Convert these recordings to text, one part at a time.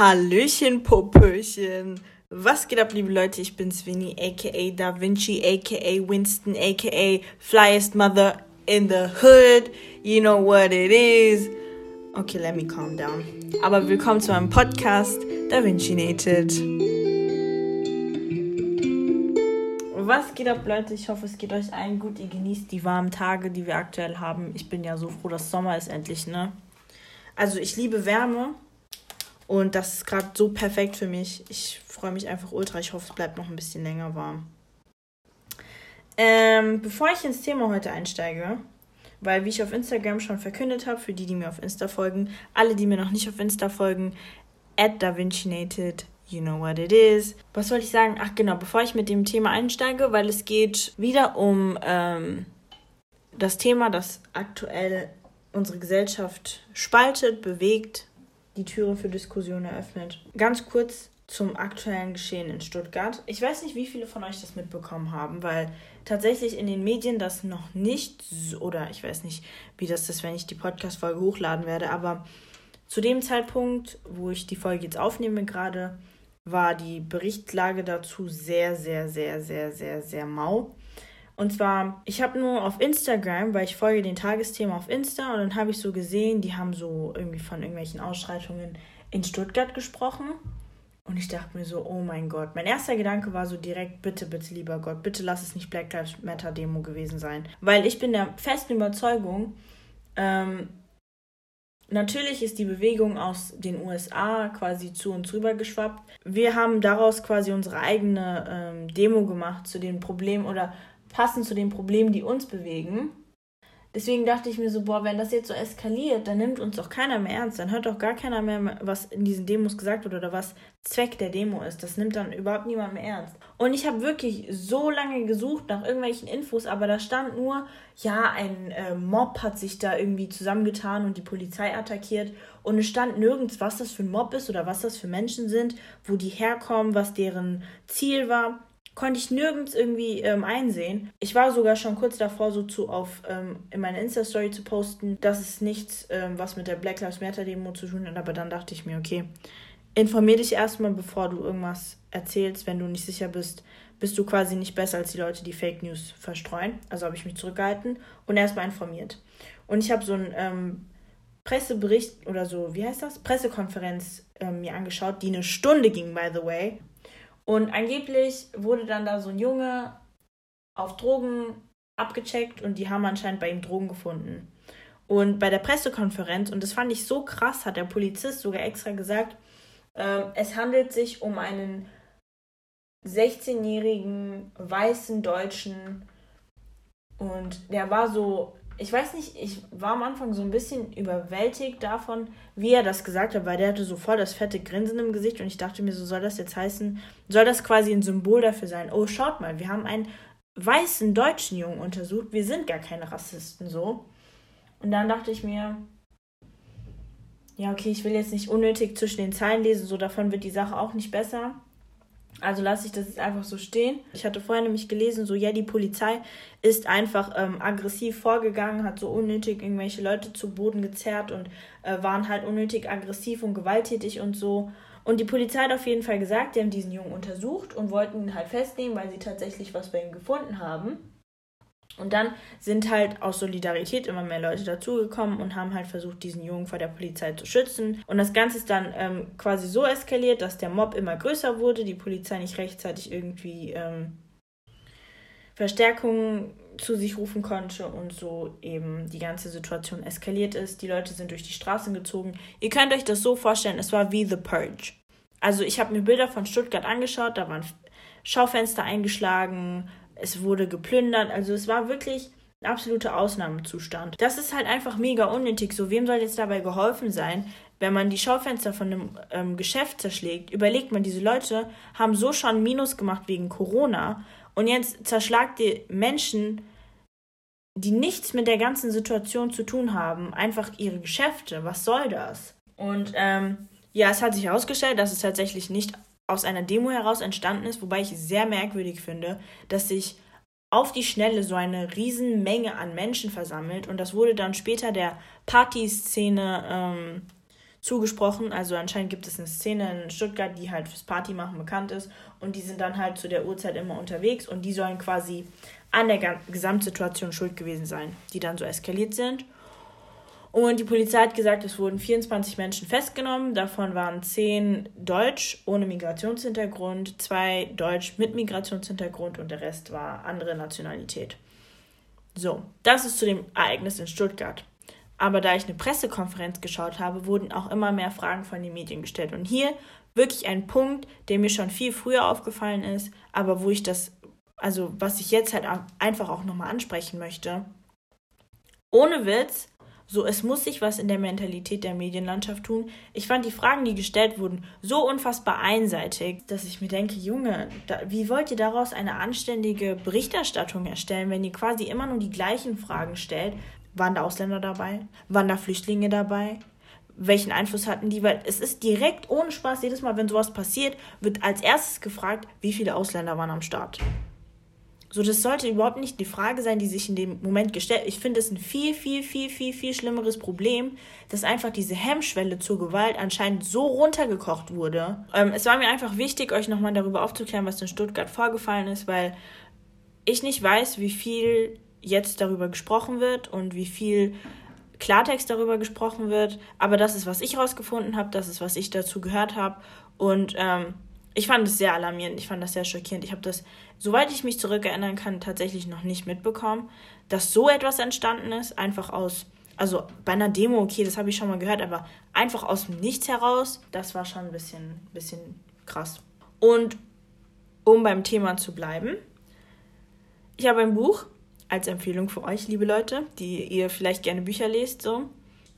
Hallöchen, Popöchen. Was geht ab, liebe Leute? Ich bin's Winnie, aka Da Vinci, aka Winston, aka Flyest Mother in the Hood. You know what it is. Okay, let me calm down. Aber willkommen zu meinem Podcast Da Vinci Nated. Was geht ab, Leute? Ich hoffe, es geht euch allen gut. Ihr genießt die warmen Tage, die wir aktuell haben. Ich bin ja so froh, dass Sommer ist endlich, ne? Also, ich liebe Wärme. Und das ist gerade so perfekt für mich. Ich freue mich einfach ultra. Ich hoffe, es bleibt noch ein bisschen länger warm. Ähm, bevor ich ins Thema heute einsteige, weil wie ich auf Instagram schon verkündet habe, für die, die mir auf Insta folgen, alle, die mir noch nicht auf Insta folgen, at DaVinciNated, you know what it is. Was soll ich sagen? Ach genau, bevor ich mit dem Thema einsteige, weil es geht wieder um ähm, das Thema, das aktuell unsere Gesellschaft spaltet, bewegt, die Türe für Diskussionen eröffnet. Ganz kurz zum aktuellen Geschehen in Stuttgart. Ich weiß nicht, wie viele von euch das mitbekommen haben, weil tatsächlich in den Medien das noch nicht, oder ich weiß nicht, wie das ist, wenn ich die Podcast-Folge hochladen werde, aber zu dem Zeitpunkt, wo ich die Folge jetzt aufnehme gerade, war die Berichtslage dazu sehr, sehr, sehr, sehr, sehr, sehr mau. Und zwar, ich habe nur auf Instagram, weil ich folge den Tagesthemen auf Insta und dann habe ich so gesehen, die haben so irgendwie von irgendwelchen Ausschreitungen in Stuttgart gesprochen. Und ich dachte mir so, oh mein Gott. Mein erster Gedanke war so direkt, bitte, bitte, lieber Gott, bitte lass es nicht Black Lives Matter Demo gewesen sein. Weil ich bin der festen Überzeugung, ähm, natürlich ist die Bewegung aus den USA quasi zu uns rüber geschwappt. Wir haben daraus quasi unsere eigene ähm, Demo gemacht zu den Problemen oder passend zu den Problemen, die uns bewegen. Deswegen dachte ich mir so, boah, wenn das jetzt so eskaliert, dann nimmt uns doch keiner mehr ernst. Dann hört doch gar keiner mehr, was in diesen Demos gesagt wird oder was Zweck der Demo ist. Das nimmt dann überhaupt niemand mehr ernst. Und ich habe wirklich so lange gesucht nach irgendwelchen Infos, aber da stand nur, ja, ein äh, Mob hat sich da irgendwie zusammengetan und die Polizei attackiert. Und es stand nirgends, was das für ein Mob ist oder was das für Menschen sind, wo die herkommen, was deren Ziel war konnte ich nirgends irgendwie ähm, einsehen. Ich war sogar schon kurz davor, so zu auf ähm, in meine Insta-Story zu posten, dass es nichts, ähm, was mit der Black Lives Matter-Demo zu tun hat, aber dann dachte ich mir, okay, informier dich erstmal, bevor du irgendwas erzählst, wenn du nicht sicher bist, bist du quasi nicht besser als die Leute, die Fake News verstreuen. Also habe ich mich zurückgehalten und erstmal informiert. Und ich habe so einen ähm, Pressebericht oder so, wie heißt das? Pressekonferenz äh, mir angeschaut, die eine Stunde ging, by the way. Und angeblich wurde dann da so ein Junge auf Drogen abgecheckt und die haben anscheinend bei ihm Drogen gefunden. Und bei der Pressekonferenz, und das fand ich so krass, hat der Polizist sogar extra gesagt, äh, es handelt sich um einen 16-jährigen weißen Deutschen und der war so ich weiß nicht, ich war am Anfang so ein bisschen überwältigt davon, wie er das gesagt hat, weil der hatte so voll das fette Grinsen im Gesicht und ich dachte mir, so soll das jetzt heißen, soll das quasi ein Symbol dafür sein? Oh, schaut mal, wir haben einen weißen deutschen Jungen untersucht, wir sind gar keine Rassisten so. Und dann dachte ich mir, ja, okay, ich will jetzt nicht unnötig zwischen den Zeilen lesen, so davon wird die Sache auch nicht besser. Also lasse ich das jetzt einfach so stehen. Ich hatte vorher nämlich gelesen, so ja, die Polizei ist einfach ähm, aggressiv vorgegangen, hat so unnötig irgendwelche Leute zu Boden gezerrt und äh, waren halt unnötig aggressiv und gewalttätig und so. Und die Polizei hat auf jeden Fall gesagt, die haben diesen Jungen untersucht und wollten ihn halt festnehmen, weil sie tatsächlich was bei ihm gefunden haben. Und dann sind halt aus Solidarität immer mehr Leute dazugekommen und haben halt versucht, diesen Jungen vor der Polizei zu schützen. Und das Ganze ist dann ähm, quasi so eskaliert, dass der Mob immer größer wurde, die Polizei nicht rechtzeitig irgendwie ähm, Verstärkung zu sich rufen konnte und so eben die ganze Situation eskaliert ist. Die Leute sind durch die Straßen gezogen. Ihr könnt euch das so vorstellen, es war wie The Purge. Also ich habe mir Bilder von Stuttgart angeschaut, da waren Schaufenster eingeschlagen, es wurde geplündert. Also es war wirklich ein absoluter Ausnahmezustand. Das ist halt einfach mega unnötig. So, wem soll jetzt dabei geholfen sein, wenn man die Schaufenster von einem ähm, Geschäft zerschlägt? Überlegt man, diese Leute haben so schon Minus gemacht wegen Corona und jetzt zerschlagt ihr Menschen, die nichts mit der ganzen Situation zu tun haben, einfach ihre Geschäfte. Was soll das? Und ähm, ja, es hat sich herausgestellt, dass es tatsächlich nicht aus einer Demo heraus entstanden ist, wobei ich sehr merkwürdig finde, dass sich auf die Schnelle so eine Menge an Menschen versammelt und das wurde dann später der Partyszene ähm, zugesprochen. Also anscheinend gibt es eine Szene in Stuttgart, die halt fürs Party machen bekannt ist und die sind dann halt zu der Uhrzeit immer unterwegs und die sollen quasi an der Gesamtsituation schuld gewesen sein, die dann so eskaliert sind. Und die Polizei hat gesagt, es wurden 24 Menschen festgenommen. Davon waren 10 Deutsch ohne Migrationshintergrund, 2 Deutsch mit Migrationshintergrund und der Rest war andere Nationalität. So, das ist zu dem Ereignis in Stuttgart. Aber da ich eine Pressekonferenz geschaut habe, wurden auch immer mehr Fragen von den Medien gestellt. Und hier wirklich ein Punkt, der mir schon viel früher aufgefallen ist, aber wo ich das, also was ich jetzt halt einfach auch nochmal ansprechen möchte. Ohne Witz, so, es muss sich was in der Mentalität der Medienlandschaft tun. Ich fand die Fragen, die gestellt wurden, so unfassbar einseitig, dass ich mir denke, Junge, da, wie wollt ihr daraus eine anständige Berichterstattung erstellen, wenn ihr quasi immer nur die gleichen Fragen stellt? Waren da Ausländer dabei? Waren da Flüchtlinge dabei? Welchen Einfluss hatten die? Weil es ist direkt ohne Spaß, jedes Mal, wenn sowas passiert, wird als erstes gefragt, wie viele Ausländer waren am Start. So, das sollte überhaupt nicht die Frage sein, die sich in dem Moment gestellt. Ich finde es ein viel, viel, viel, viel, viel schlimmeres Problem, dass einfach diese Hemmschwelle zur Gewalt anscheinend so runtergekocht wurde. Ähm, es war mir einfach wichtig, euch nochmal darüber aufzuklären, was in Stuttgart vorgefallen ist, weil ich nicht weiß, wie viel jetzt darüber gesprochen wird und wie viel Klartext darüber gesprochen wird. Aber das ist, was ich rausgefunden habe, das ist, was ich dazu gehört habe. Und ähm, ich fand es sehr alarmierend, ich fand das sehr schockierend. Ich habe das, soweit ich mich zurückerinnern kann, tatsächlich noch nicht mitbekommen, dass so etwas entstanden ist, einfach aus, also bei einer Demo, okay, das habe ich schon mal gehört, aber einfach aus dem Nichts heraus, das war schon ein bisschen, bisschen krass. Und um beim Thema zu bleiben, ich habe ein Buch als Empfehlung für euch, liebe Leute, die ihr vielleicht gerne Bücher lest, so.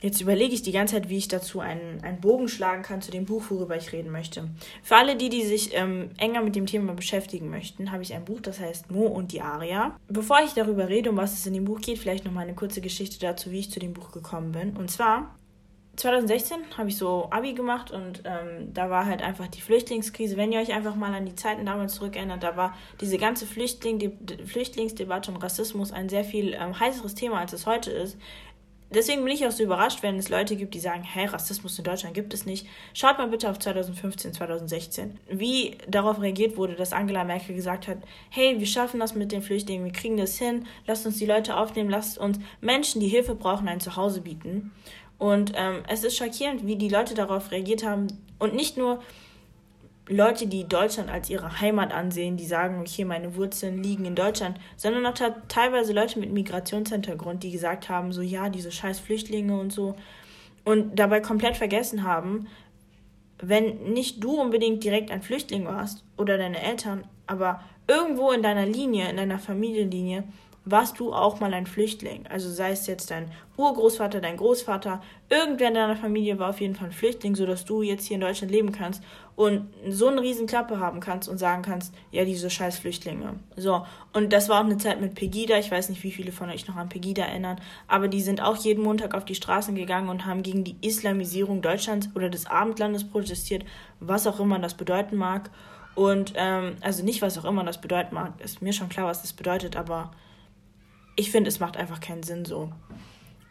Jetzt überlege ich die ganze Zeit, wie ich dazu einen, einen Bogen schlagen kann zu dem Buch, worüber ich reden möchte. Für alle die, die sich ähm, enger mit dem Thema beschäftigen möchten, habe ich ein Buch, das heißt Mo und die Aria. Bevor ich darüber rede, um was es in dem Buch geht, vielleicht noch mal eine kurze Geschichte dazu, wie ich zu dem Buch gekommen bin. Und zwar 2016 habe ich so Abi gemacht und ähm, da war halt einfach die Flüchtlingskrise. Wenn ihr euch einfach mal an die Zeiten damals zurückerinnert, da war diese ganze Flüchtling die Flüchtlingsdebatte und Rassismus ein sehr viel ähm, heißeres Thema, als es heute ist deswegen bin ich auch so überrascht, wenn es Leute gibt, die sagen, hey, Rassismus in Deutschland gibt es nicht. Schaut mal bitte auf 2015, 2016, wie darauf reagiert wurde, dass Angela Merkel gesagt hat, hey, wir schaffen das mit den Flüchtlingen, wir kriegen das hin, lasst uns die Leute aufnehmen, lasst uns Menschen, die Hilfe brauchen, ein Zuhause bieten. Und ähm, es ist schockierend, wie die Leute darauf reagiert haben. Und nicht nur Leute, die Deutschland als ihre Heimat ansehen, die sagen, okay, meine Wurzeln liegen in Deutschland, sondern auch teilweise Leute mit Migrationshintergrund, die gesagt haben, so ja, diese scheiß Flüchtlinge und so und dabei komplett vergessen haben, wenn nicht du unbedingt direkt ein Flüchtling warst oder deine Eltern, aber irgendwo in deiner Linie, in deiner Familienlinie, warst du auch mal ein Flüchtling. Also sei es jetzt dein Urgroßvater, dein Großvater, irgendwer in deiner Familie war auf jeden Fall ein Flüchtling, sodass du jetzt hier in Deutschland leben kannst und so eine riesen Klappe haben kannst und sagen kannst, ja, diese scheiß Flüchtlinge. So, und das war auch eine Zeit mit Pegida, ich weiß nicht, wie viele von euch noch an Pegida erinnern, aber die sind auch jeden Montag auf die Straßen gegangen und haben gegen die Islamisierung Deutschlands oder des Abendlandes protestiert, was auch immer das bedeuten mag. Und, ähm, also nicht, was auch immer das bedeuten mag, ist mir schon klar, was das bedeutet, aber ich finde, es macht einfach keinen Sinn so.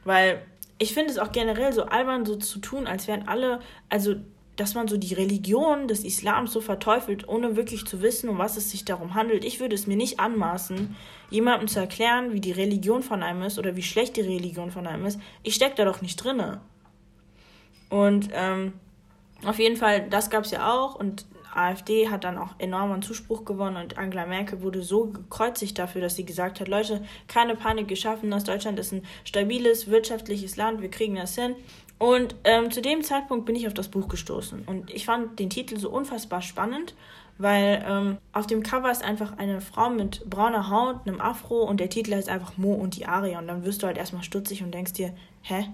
Weil ich finde es auch generell so albern, so zu tun, als wären alle, also dass man so die Religion des Islams so verteufelt, ohne wirklich zu wissen, um was es sich darum handelt. Ich würde es mir nicht anmaßen, jemandem zu erklären, wie die Religion von einem ist oder wie schlecht die Religion von einem ist. Ich stecke da doch nicht drinne. Und ähm, auf jeden Fall, das gab es ja auch und AfD hat dann auch enorm an Zuspruch gewonnen und Angela Merkel wurde so gekreuzigt dafür, dass sie gesagt hat, Leute, keine Panik geschaffen, das Deutschland ist ein stabiles, wirtschaftliches Land, wir kriegen das hin. Und ähm, zu dem Zeitpunkt bin ich auf das Buch gestoßen und ich fand den Titel so unfassbar spannend, weil ähm, auf dem Cover ist einfach eine Frau mit brauner Haut, einem Afro und der Titel heißt einfach Mo und die Aria und dann wirst du halt erstmal stutzig und denkst dir, hä?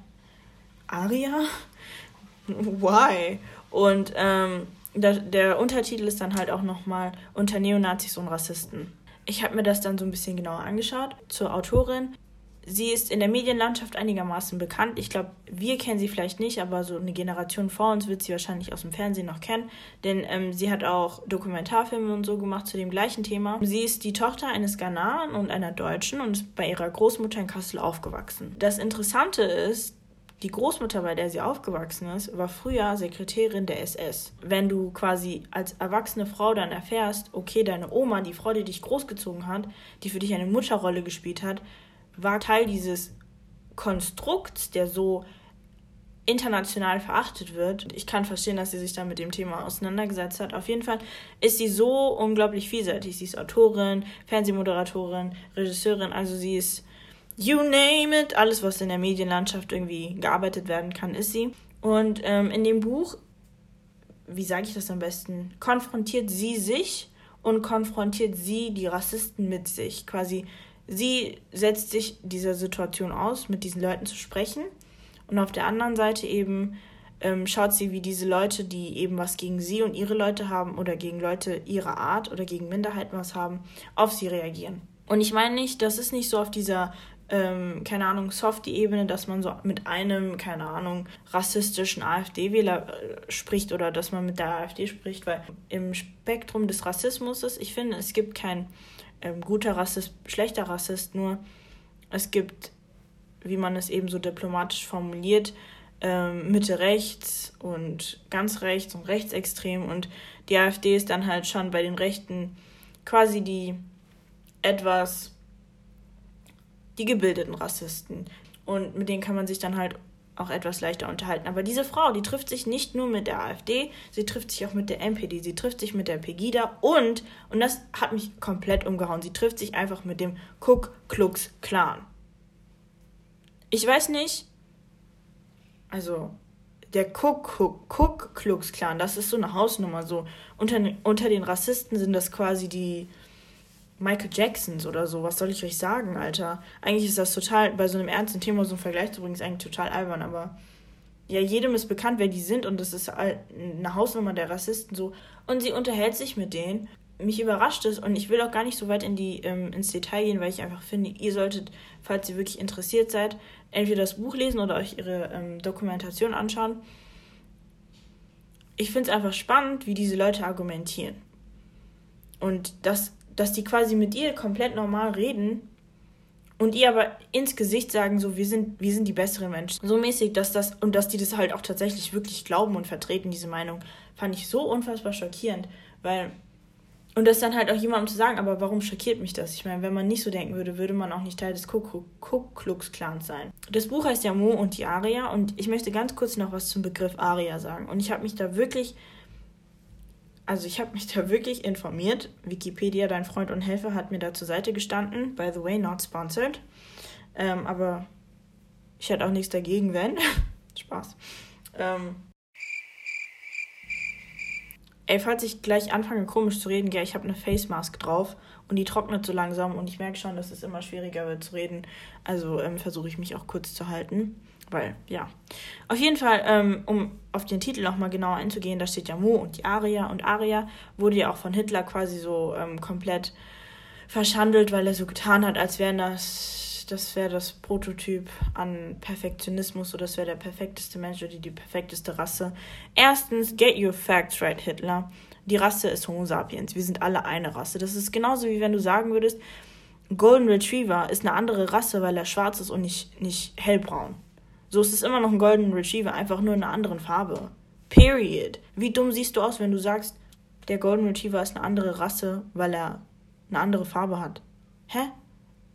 Aria? Why? Und ähm, der, der Untertitel ist dann halt auch nochmal unter Neonazis und Rassisten. Ich habe mir das dann so ein bisschen genauer angeschaut zur Autorin. Sie ist in der Medienlandschaft einigermaßen bekannt. Ich glaube, wir kennen sie vielleicht nicht, aber so eine Generation vor uns wird sie wahrscheinlich aus dem Fernsehen noch kennen, denn ähm, sie hat auch Dokumentarfilme und so gemacht zu dem gleichen Thema. Sie ist die Tochter eines Ghanaren und einer Deutschen und ist bei ihrer Großmutter in Kassel aufgewachsen. Das Interessante ist, die Großmutter, bei der sie aufgewachsen ist, war früher Sekretärin der SS. Wenn du quasi als erwachsene Frau dann erfährst, okay, deine Oma, die Frau, die dich großgezogen hat, die für dich eine Mutterrolle gespielt hat, war Teil dieses Konstrukts, der so international verachtet wird. Ich kann verstehen, dass sie sich da mit dem Thema auseinandergesetzt hat. Auf jeden Fall ist sie so unglaublich vielseitig. Sie ist Autorin, Fernsehmoderatorin, Regisseurin, also sie ist you name it, alles, was in der Medienlandschaft irgendwie gearbeitet werden kann, ist sie. Und ähm, in dem Buch, wie sage ich das am besten, konfrontiert sie sich und konfrontiert sie die Rassisten mit sich. Quasi, sie setzt sich dieser Situation aus, mit diesen Leuten zu sprechen und auf der anderen Seite eben ähm, schaut sie, wie diese Leute, die eben was gegen sie und ihre Leute haben oder gegen Leute ihrer Art oder gegen Minderheiten was haben, auf sie reagieren. Und ich meine nicht, das ist nicht so auf dieser, ähm, keine Ahnung, Softie-Ebene, dass man so mit einem, keine Ahnung, rassistischen AfD-Wähler äh, spricht oder dass man mit der AfD spricht, weil im Spektrum des Rassismus ist, ich finde, es gibt kein ähm, guter Rassist, schlechter Rassist, nur es gibt wie man es eben so diplomatisch formuliert, ähm, Mitte rechts und ganz rechts und rechtsextrem und die AfD ist dann halt schon bei den Rechten quasi die etwas die gebildeten Rassisten und mit denen kann man sich dann halt auch etwas leichter unterhalten. Aber diese Frau, die trifft sich nicht nur mit der AfD, sie trifft sich auch mit der NPD, sie trifft sich mit der Pegida und, und das hat mich komplett umgehauen, sie trifft sich einfach mit dem Ku Klux Klan ich weiß nicht, also der Cook Klux Klan, das ist so eine Hausnummer. So unter, unter den Rassisten sind das quasi die Michael Jacksons oder so. Was soll ich euch sagen, Alter? Eigentlich ist das total bei so einem ernsten Thema so einen Vergleich zu bringen, ist eigentlich total albern, aber ja, jedem ist bekannt, wer die sind und das ist eine Hausnummer der Rassisten so. Und sie unterhält sich mit denen mich überrascht es und ich will auch gar nicht so weit in die, ähm, ins Detail gehen, weil ich einfach finde, ihr solltet, falls ihr wirklich interessiert seid, entweder das Buch lesen oder euch ihre ähm, Dokumentation anschauen. Ich finde es einfach spannend, wie diese Leute argumentieren. Und dass, dass die quasi mit ihr komplett normal reden und ihr aber ins Gesicht sagen, so, wir sind, wir sind die besseren Menschen. So mäßig, dass das, und dass die das halt auch tatsächlich wirklich glauben und vertreten, diese Meinung, fand ich so unfassbar schockierend, weil und das dann halt auch jemandem zu sagen, aber warum schockiert mich das? Ich meine, wenn man nicht so denken würde, würde man auch nicht Teil des Ku Klux Klans sein. Das Buch heißt ja Mo und die Aria und ich möchte ganz kurz noch was zum Begriff Aria sagen. Und ich habe mich da wirklich, also ich habe mich da wirklich informiert. Wikipedia, dein Freund und Helfer, hat mir da zur Seite gestanden. By the way, not sponsored. Ähm, aber ich hätte auch nichts dagegen, wenn. Spaß. Ähm, Ey, falls ich gleich anfange komisch zu reden, gell, ich habe eine Face Mask drauf und die trocknet so langsam und ich merke schon, dass es immer schwieriger wird zu reden. Also ähm, versuche ich mich auch kurz zu halten, weil ja. Auf jeden Fall, ähm, um auf den Titel nochmal genauer einzugehen, da steht ja Mo und die Aria und Aria wurde ja auch von Hitler quasi so ähm, komplett verschandelt, weil er so getan hat, als wären das das wäre das Prototyp an Perfektionismus oder das wäre der perfekteste Mensch oder die perfekteste Rasse. Erstens, get your facts right, Hitler. Die Rasse ist Homo sapiens. Wir sind alle eine Rasse. Das ist genauso wie wenn du sagen würdest, Golden Retriever ist eine andere Rasse, weil er schwarz ist und nicht, nicht hellbraun. So ist es immer noch ein Golden Retriever, einfach nur in einer anderen Farbe. Period. Wie dumm siehst du aus, wenn du sagst, der Golden Retriever ist eine andere Rasse, weil er eine andere Farbe hat? Hä?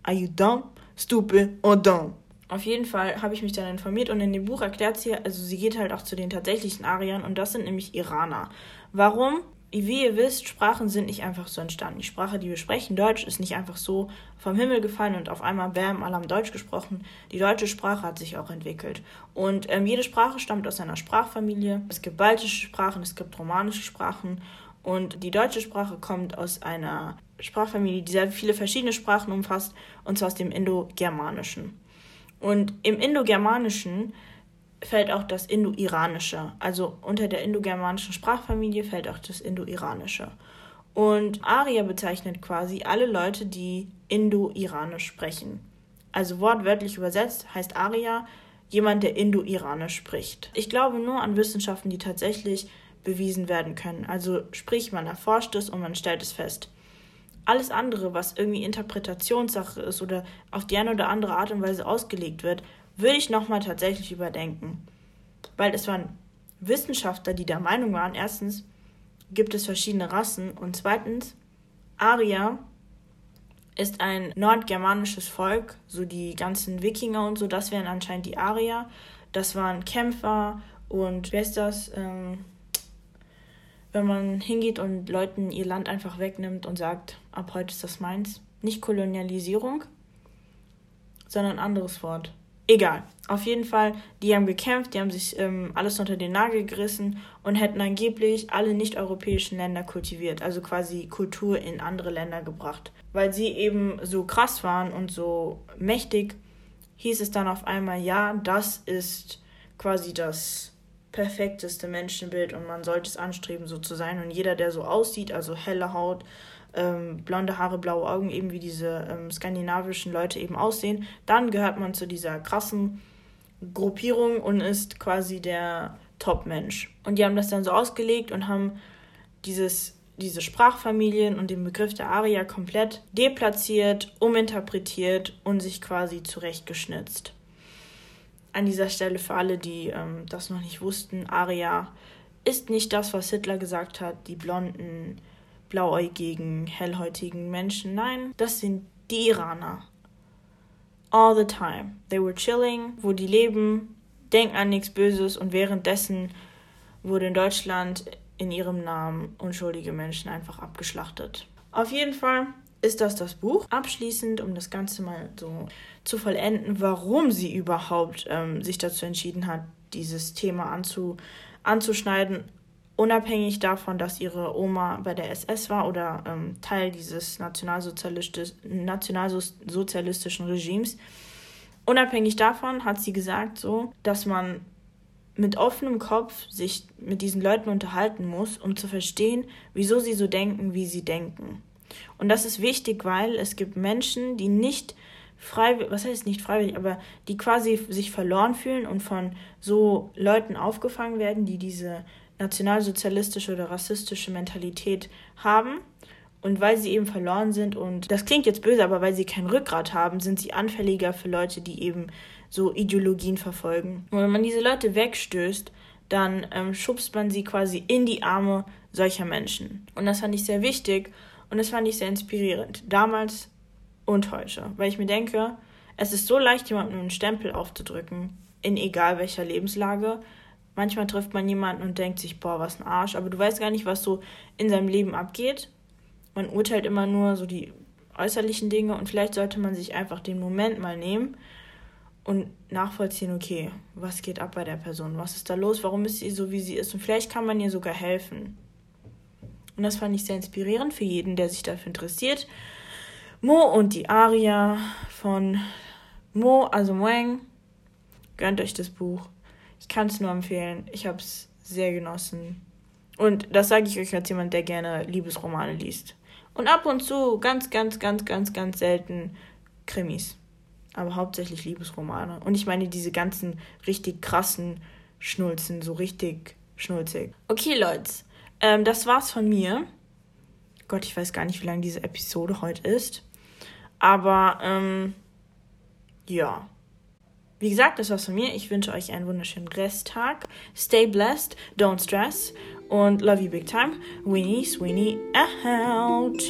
Are you dumb? stupid und dumb. Auf jeden Fall habe ich mich dann informiert und in dem Buch erklärt sie, also sie geht halt auch zu den tatsächlichen Ariern und das sind nämlich Iraner. Warum? Wie ihr wisst, Sprachen sind nicht einfach so entstanden. Die Sprache, die wir sprechen, Deutsch, ist nicht einfach so vom Himmel gefallen und auf einmal, bam, alle haben Deutsch gesprochen. Die deutsche Sprache hat sich auch entwickelt. Und ähm, jede Sprache stammt aus einer Sprachfamilie. Es gibt baltische Sprachen, es gibt romanische Sprachen und die deutsche Sprache kommt aus einer Sprachfamilie, die sehr viele verschiedene Sprachen umfasst, und zwar aus dem Indo-Germanischen. Und im Indo-Germanischen fällt auch das Indo-Iranische. Also unter der Indo-Germanischen Sprachfamilie fällt auch das Indo-Iranische. Und Aria bezeichnet quasi alle Leute, die Indo-Iranisch sprechen. Also wortwörtlich übersetzt heißt Aria jemand, der Indo-Iranisch spricht. Ich glaube nur an Wissenschaften, die tatsächlich bewiesen werden können. Also sprich, man erforscht es und man stellt es fest alles andere, was irgendwie Interpretationssache ist oder auf die eine oder andere Art und Weise ausgelegt wird, würde ich nochmal tatsächlich überdenken. Weil es waren Wissenschaftler, die der Meinung waren, erstens gibt es verschiedene Rassen und zweitens, Aria ist ein nordgermanisches Volk, so die ganzen Wikinger und so, das wären anscheinend die Arier. Das waren Kämpfer und wer ist das? Ähm, wenn man hingeht und Leuten ihr Land einfach wegnimmt und sagt, ab heute ist das meins. Nicht Kolonialisierung, sondern ein anderes Wort. Egal. Auf jeden Fall, die haben gekämpft, die haben sich ähm, alles unter den Nagel gerissen und hätten angeblich alle nicht-europäischen Länder kultiviert, also quasi Kultur in andere Länder gebracht. Weil sie eben so krass waren und so mächtig, hieß es dann auf einmal, ja, das ist quasi das perfekteste Menschenbild und man sollte es anstreben, so zu sein. Und jeder, der so aussieht, also helle Haut, ähm, blonde Haare, blaue Augen, eben wie diese ähm, skandinavischen Leute eben aussehen, dann gehört man zu dieser krassen Gruppierung und ist quasi der Top-Mensch. Und die haben das dann so ausgelegt und haben dieses, diese Sprachfamilien und den Begriff der Aria komplett deplatziert, uminterpretiert und sich quasi zurechtgeschnitzt. An dieser Stelle für alle, die ähm, das noch nicht wussten, Aria ist nicht das, was Hitler gesagt hat, die blonden, blauäugigen, hellhäutigen Menschen. Nein, das sind die Iraner. All the time. They were chilling, wo die leben, denken an nichts Böses und währenddessen wurde in Deutschland in ihrem Namen unschuldige Menschen einfach abgeschlachtet. Auf jeden Fall ist das das Buch. Abschließend, um das Ganze mal so zu vollenden, warum sie überhaupt ähm, sich dazu entschieden hat, dieses Thema anzu, anzuschneiden, unabhängig davon, dass ihre Oma bei der SS war oder ähm, Teil dieses nationalsozialistisch, nationalsozialistischen Regimes. Unabhängig davon hat sie gesagt, so, dass man mit offenem Kopf sich mit diesen Leuten unterhalten muss, um zu verstehen, wieso sie so denken, wie sie denken. Und das ist wichtig, weil es gibt Menschen, die nicht freiwillig, was heißt nicht freiwillig, aber die quasi sich verloren fühlen und von so Leuten aufgefangen werden, die diese nationalsozialistische oder rassistische Mentalität haben. Und weil sie eben verloren sind und das klingt jetzt böse, aber weil sie kein Rückgrat haben, sind sie anfälliger für Leute, die eben so Ideologien verfolgen. Und wenn man diese Leute wegstößt, dann ähm, schubst man sie quasi in die Arme solcher Menschen. Und das fand ich sehr wichtig und das fand ich sehr inspirierend. Damals und heute. Weil ich mir denke, es ist so leicht, jemandem einen Stempel aufzudrücken, in egal welcher Lebenslage. Manchmal trifft man jemanden und denkt sich, boah, was ein Arsch, aber du weißt gar nicht, was so in seinem Leben abgeht. Man urteilt immer nur so die äußerlichen Dinge und vielleicht sollte man sich einfach den Moment mal nehmen und nachvollziehen, okay, was geht ab bei der Person? Was ist da los? Warum ist sie so, wie sie ist? Und vielleicht kann man ihr sogar helfen. Und das fand ich sehr inspirierend für jeden, der sich dafür interessiert. Mo und die Aria von Mo, also Moeng. Gönnt euch das Buch. Ich kann es nur empfehlen. Ich habe es sehr genossen. Und das sage ich euch als jemand, der gerne Liebesromane liest. Und ab und zu, ganz, ganz, ganz, ganz, ganz selten Krimis. Aber hauptsächlich Liebesromane. Und ich meine diese ganzen richtig krassen Schnulzen, so richtig schnulzig. Okay, Leute. Ähm, das war's von mir. Gott, ich weiß gar nicht, wie lang diese Episode heute ist. Aber, ähm, ja. Wie gesagt, das war's von mir. Ich wünsche euch einen wunderschönen Resttag. Stay blessed, don't stress und love you big time. Winnie Sweeney out.